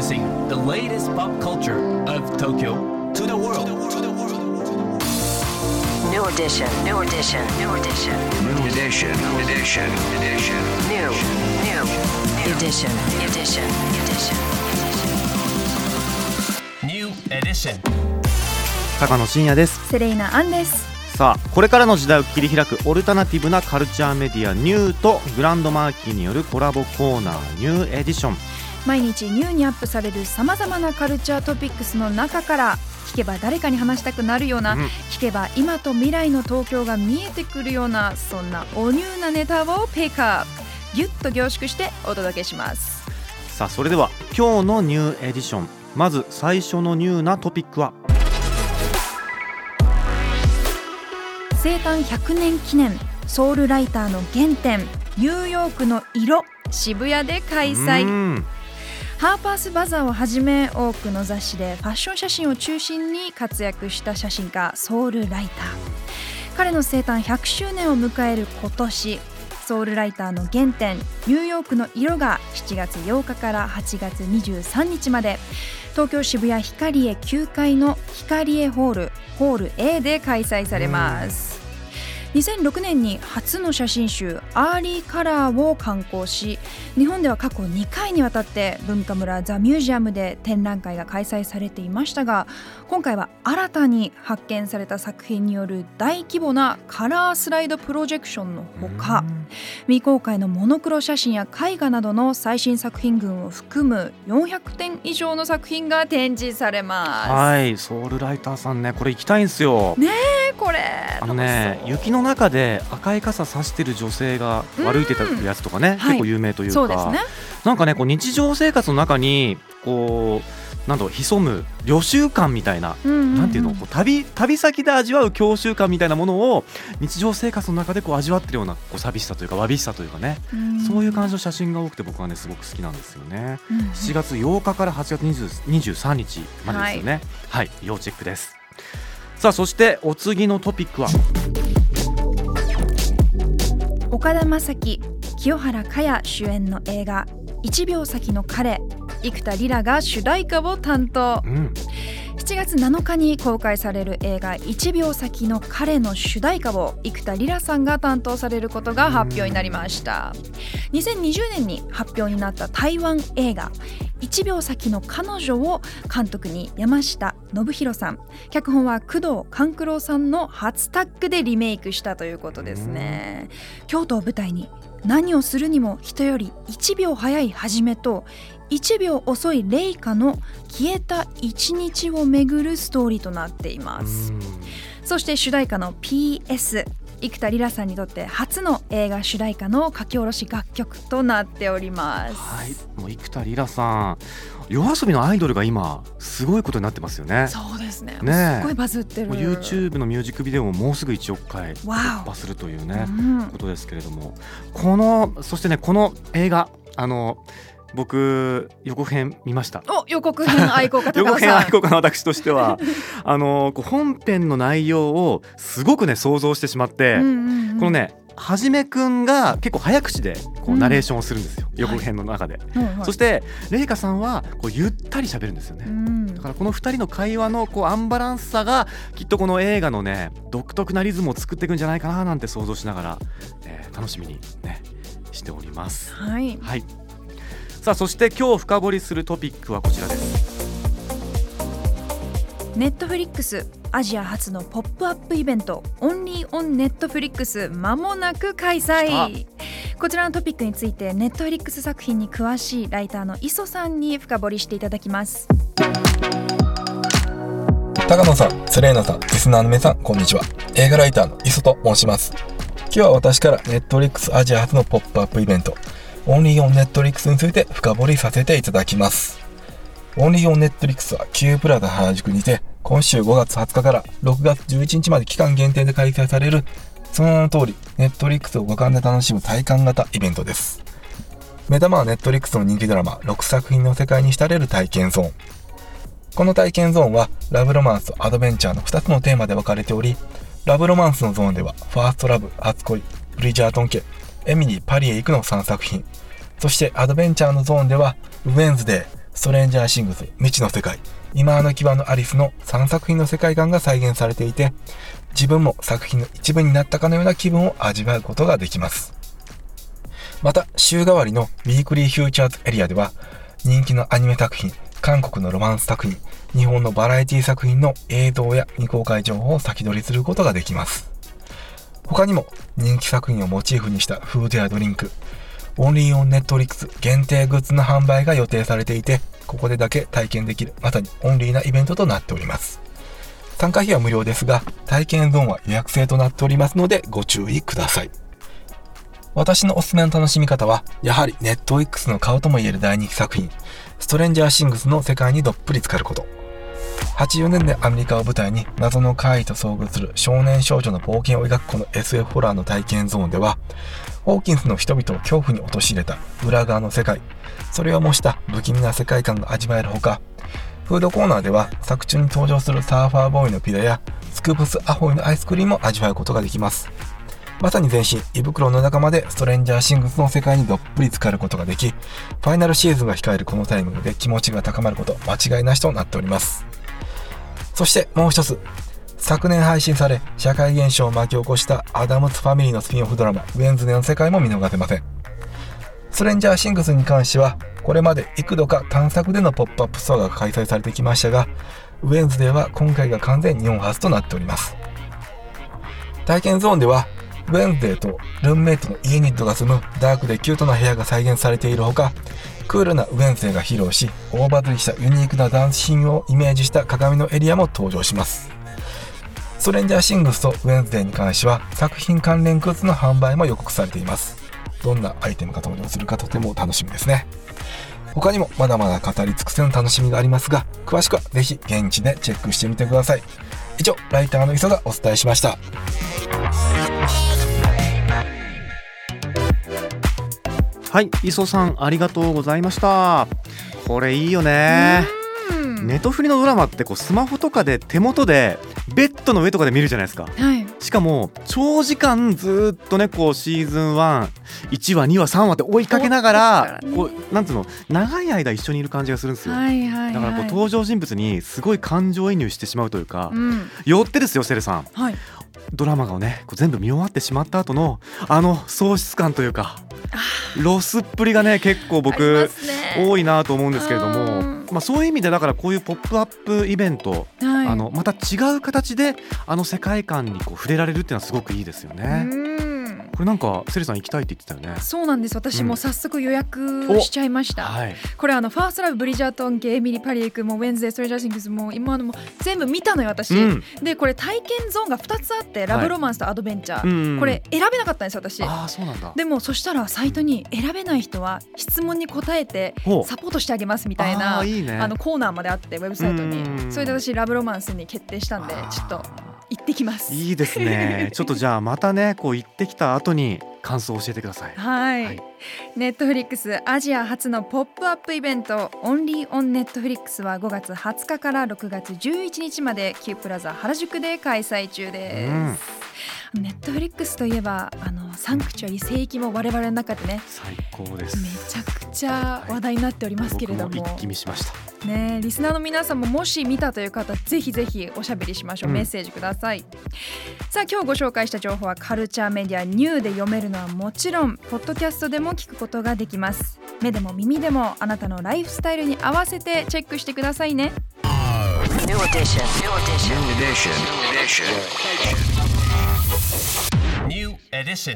Introducing the latest pop culture of Tokyo to the world. New edition, new edition, new edition, New edition, edition, edition. new, new, edition, edition, edition. New edition. 高野真也ですセレイナアンですさあこれからの時代を切り開くオルタナティブなカルチャーメディアニューとグランドマーキーによるコラボコーナーニューエディション毎日ニューにアップされるさまざまなカルチャートピックスの中から聞けば誰かに話したくなるような、うん。聞けば今と未来の東京が見えてくるようなそんなおニューなネタをピックアップ。ギュッと凝縮してお届けします。さあそれでは今日のニューエディション。まず最初のニューなトピックは？生誕100年記念ソウルライターの原点ニューヨークの色渋谷で開う催んハーパースバザーをはじめ多くの雑誌でファッション写真を中心に活躍した写真家ソウルライター。彼の生誕100周年を迎える今年ソウルライターの原点ニューヨークの色が7月8日から8月23日まで。東京渋谷ヒカリエ9階のヒカリエホールホール A で開催されます。2006年に初の写真集「アーリーカラー」を刊行し日本では過去2回にわたって文化村ザ・ミュージアムで展覧会が開催されていましたが今回は新たに発見された作品による大規模なカラースライドプロジェクションのほか未公開のモノクロ写真や絵画などの最新作品群を含む400点以上の作品が展示されます。はいソールライターさんねこれ行きたいんですよ。ねこれ。あのね雪の中で赤い傘さしてる女性が歩いてたやつとかね、はい。結構有名というか。そうですね。なんかねこう日常生活の中にこうなんだ潜む旅習感みたいな、うんうんうん。なんていうのこう旅旅先で味わう郷愁感みたいなものを日常生活の中でこう味わってるようなこう寂しさというかわびしさというかね、うん。そういう感じの写真が多くて僕はねすごく好きなんですよね。うんうん。7月8日から8月20 23日までですよね。はい、要チェックです。さあそしてお次のトピックは？岡田将生清原果耶主演の映画「1秒先の彼」生田リラが主題歌を担当。うん。7月7日に公開される映画「1秒先の彼」の主題歌を生田リラさんが担当されることが発表になりました。2020年に発表になった台湾映画「1秒先の彼女」を監督に山下信弘さん。脚本は工藤官九郎さんの初タッグでリメイクしたということですね。京都を舞台に何をするにも人より1秒早い始めと1秒遅いレイカの消えた一日をめぐるストーリーとなっています。そして主題歌の PS 生田リラさんにとって初の映画主題歌の書き下ろし楽曲となっております。はい、もう生田リラさん、夜遊びのアイドルが今すごいことになってますよね。そうですね。ねえ。すっごいバズってる。YouTube のミュージックビデオももうすぐ1億回突わ破するというね、うん。ことですけれども、このそしてねこの映画あの僕予告編見ました。お予告編愛好家予告編愛好家の私としては あのこう本編の内容をすごくね想像してしまって、うんうんうん。このねはじめくんが結構早口でこううん。ナレーションをするんですよ、予告編の中で、はいはい。そしてレイカさんはこうゆったり喋るんですよね、うん。だからこの2人の会話のこうアンバランスさがきっとこの映画のね独特なリズムを作っていくんじゃないかななんて想像しながら、えー楽しみにねしております。はい。はいさあそして今日深掘りするトピックはこちらです Netflixアジア初のポップアップイベント Only On Netflix まもなく開催こちらのトピックについてネットフリックス作品に詳しいライターの ISOさんに深掘りしていただきます高野さん、セレーナさん、リスナーの皆さん、こんにちは。映画ライターの ISOと申します。今日は私から Netflixアジア初のポップアップイベント、 Only On Netflix について深掘りさせていただきます。 Only On Netflix は Q プラザ原宿にて、今週5月20日から6月11日まで期間限定で開催される、その名の通り、ネットリックスを五感で楽しむ体感型イベントです。目玉はネットリックスの人気ドラマ6作品の世界に浸れる体験ゾーン。この体験ゾーンはラブロマンスとアドベンチャーの2つのテーマで分かれており、ラブロマンスのゾーンではファーストラブ、初恋、ブリジャートン家、エミリー、パリへ行くの3作品。そしてアドベンチャーのゾーンではウェンズデー、ストレンジャーシングス未知の世界。今の際のアリスの3作品の世界観が再現されていて自分も作品の一部になったかのような気分を味わうことができます。また週替わりの Weekly Features エリアでは人気のアニメ作品韓国のロマンス作品日本のバラエティ作品の映像や未公開情報を先取りすることができます。他にも人気作品をモチーフにしたフードやドリンク Only On Netflix 限定グッズの販売が予定されていてここでだけ体験できるまさにオンリーなイベントとなっております参加費は無料ですが体験ゾーンは予約制となっておりますのでご注意ください私のおすすめの楽しみ方は、やはりネットフリックスの顔ともいえる大人気作品、ストレンジャーシングスの世界にどっぷり浸かること。80年代アメリカを舞台に謎の怪異と遭遇する少年少女の冒険を描くこの SF ホラーの体験ゾーンでは、ホーキンスの人々を恐怖に陥れた裏側の世界、それを模した不気味な世界観が味わえるほか、フードコーナーでは作中に登場するサーファーボーイのピザやスクープスアホイのアイスクリームを味わうことができます。まさに全身、胃袋の中までストレンジャーシングスの世界にどっぷり浸かることができ、ファイナルシーズンが控えるこのタイミングで気持ちが高まること間違いなしとなっております。そしてもう一つ、昨年配信され、社会現象を巻き起こしたアダムズファミリーのスピンオフドラマ、ウェンズデーの世界も見逃せません。ストレンジャーシングスに関しては、これまで幾度か単作でのポップアップストアが開催されてきましたが、ウェンズデーは今回が完全日本初となっております。体験ゾーンでは、ウェンズデーとルームメイトのイーニッドが住むダークでキュートな部屋が再現されているほか、クールなウェンズデーが披露し、大バズりしたユニークなダンスシーンをイメージした鏡のエリアも登場します。ストレンジャーシングスとウェンズデーに関しては作品関連グッズの販売も予告されています。どんなアイテムが登場するかとても楽しみですね。他にもまだまだ語り尽くせの楽しみがありますが、詳しくはぜひ現地でチェックしてみてください。以上、ライターの磯がお伝えしました。はい磯さんありがとうございました。これいいよね。うん。ネトフリのドラマってこうスマホとかで手元でベッドの上とかで見るじゃないですか。はいしかも長時間ずーっとねこうシーズン11話2話3話って追いかけながらこうなんつうの長い間一緒にいる感じがするんですよ、だからこう登場人物にすごい感情移入してしまうというか、うん。よってですよセルさん。はい。ドラマがね全部見終わってしまった後のあの喪失感というかロスっぷりがね結構僕すね。多いなと思うんですけれどうもん、まあ、そういう意味でだからこういうポップアップイベント、はいあのまた違う形であの世界観にこう触れられるっていうのはすごくいいですよね。これなんかセレーナさん行きたいって言ってたよね。そうなんです。私も早速予約おしちゃいました、はい。これあのファーストラブブリジャートン家エミリーパリへ行くもウェンズデーストレンジャーシングスも今のも全部見たのよ私、うん。でこれ体験ゾーンが2つあってラブロマンスとアドベンチャー、うん。これ選べなかったんです私。ああそうなんだ。でもそしたらサイトに選べない人は質問に答えてサポートしてあげますみたいなあね。あのコーナーまであってウェブサイトに。うん。それで私ラブロマンスに決定したんでちょっと行ってきますいいですね。ちょっとじゃあまたねこう行ってきた後に感想を教えてください。はい、はい Netflixアジア初のポップアップイベント Only On Netflix は5月20日から6月11日まで Q プラザ原宿で開催中です、ネットフリックスといえばあのサンクチュアリ聖域も我々の中でね最高です。めちゃくちゃ話題になっておりますけれども,、僕も一気見しました。ねリスナーの皆さんももし見たという方ぜひぜひおしゃべりしましょう、うんメッセージくださいさあ今日ご紹介した情報はカルチャーメディアニューで読めるのはもちろんポッドキャストでも聞くことができます目でも耳でもあなたのライフスタイルに合わせてチェックしてくださいね New edition. New edition. Edition. Edition. New edition.